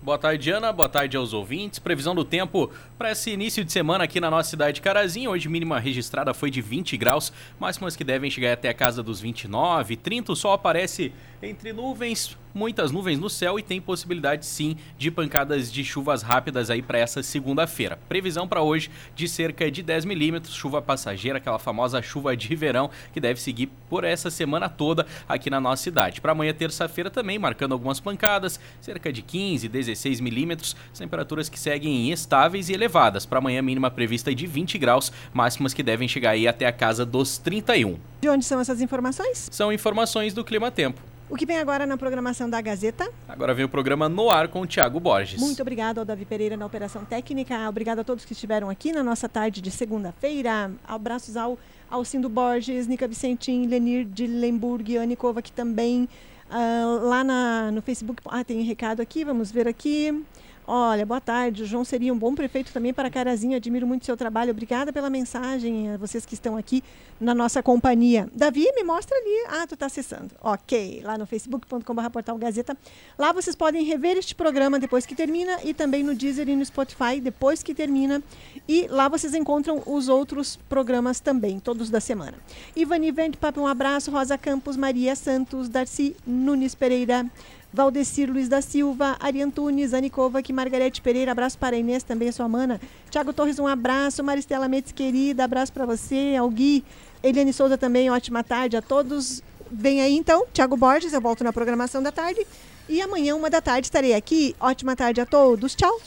Speaker 7: Boa tarde, Ana. Boa tarde aos ouvintes. Previsão do tempo para esse início de semana aqui na nossa cidade de Carazinho. Hoje, mínima registrada foi de 20 graus, máximas que devem chegar até a casa dos 29, 30. O sol aparece entre nuvens, muitas nuvens no céu e tem possibilidade sim de pancadas de chuvas rápidas aí para essa segunda-feira. Previsão para hoje de cerca de 10 milímetros, chuva passageira, aquela famosa chuva de verão que deve seguir por essa semana toda aqui na nossa cidade. Para amanhã, terça-feira, também marcando algumas pancadas, cerca de 15, 16 milímetros, temperaturas que seguem estáveis e elevadas. Para amanhã, mínima prevista de 20 graus, máximas que devem chegar aí até a casa dos 31.
Speaker 1: De onde são essas informações?
Speaker 7: São informações do Clima Tempo.
Speaker 1: O que vem agora na programação da Gazeta?
Speaker 7: Agora vem o programa No Ar com o Tiago Borges.
Speaker 1: Muito obrigado ao Davi Pereira na Operação Técnica. Obrigado a todos que estiveram aqui na nossa tarde de segunda-feira. Abraços ao Alcindo Borges, Nica Vicentim, Lenir de Lemburg, Anne Kovac também. Uh, lá na, no Facebook. Ah, tem um recado aqui, vamos ver aqui. Olha, boa tarde. O João seria um bom prefeito também para Carazinho. Admiro muito seu trabalho. Obrigada pela mensagem, a vocês que estão aqui na nossa companhia. Davi, me mostra ali. Ah, tu está acessando. Ok, lá no facebook.com.br portal Gazeta. Lá vocês podem rever este programa depois que termina e também no Deezer e no Spotify depois que termina. E lá vocês encontram os outros programas também, todos da semana. Ivani Papo, um abraço. Rosa Campos, Maria Santos, Darcy Nunes Pereira. Valdecir Luiz da Silva, Ari Antunes, Anicova, que Margarete Pereira, abraço para a Inês, também sua mana. Tiago Torres, um abraço. Maristela Mendes, querida, abraço para você. Algui, Eliane Souza também, ótima tarde a todos. Vem aí então, Tiago Borges, eu volto na programação da tarde. E amanhã, uma da tarde, estarei aqui. Ótima tarde a todos. Tchau.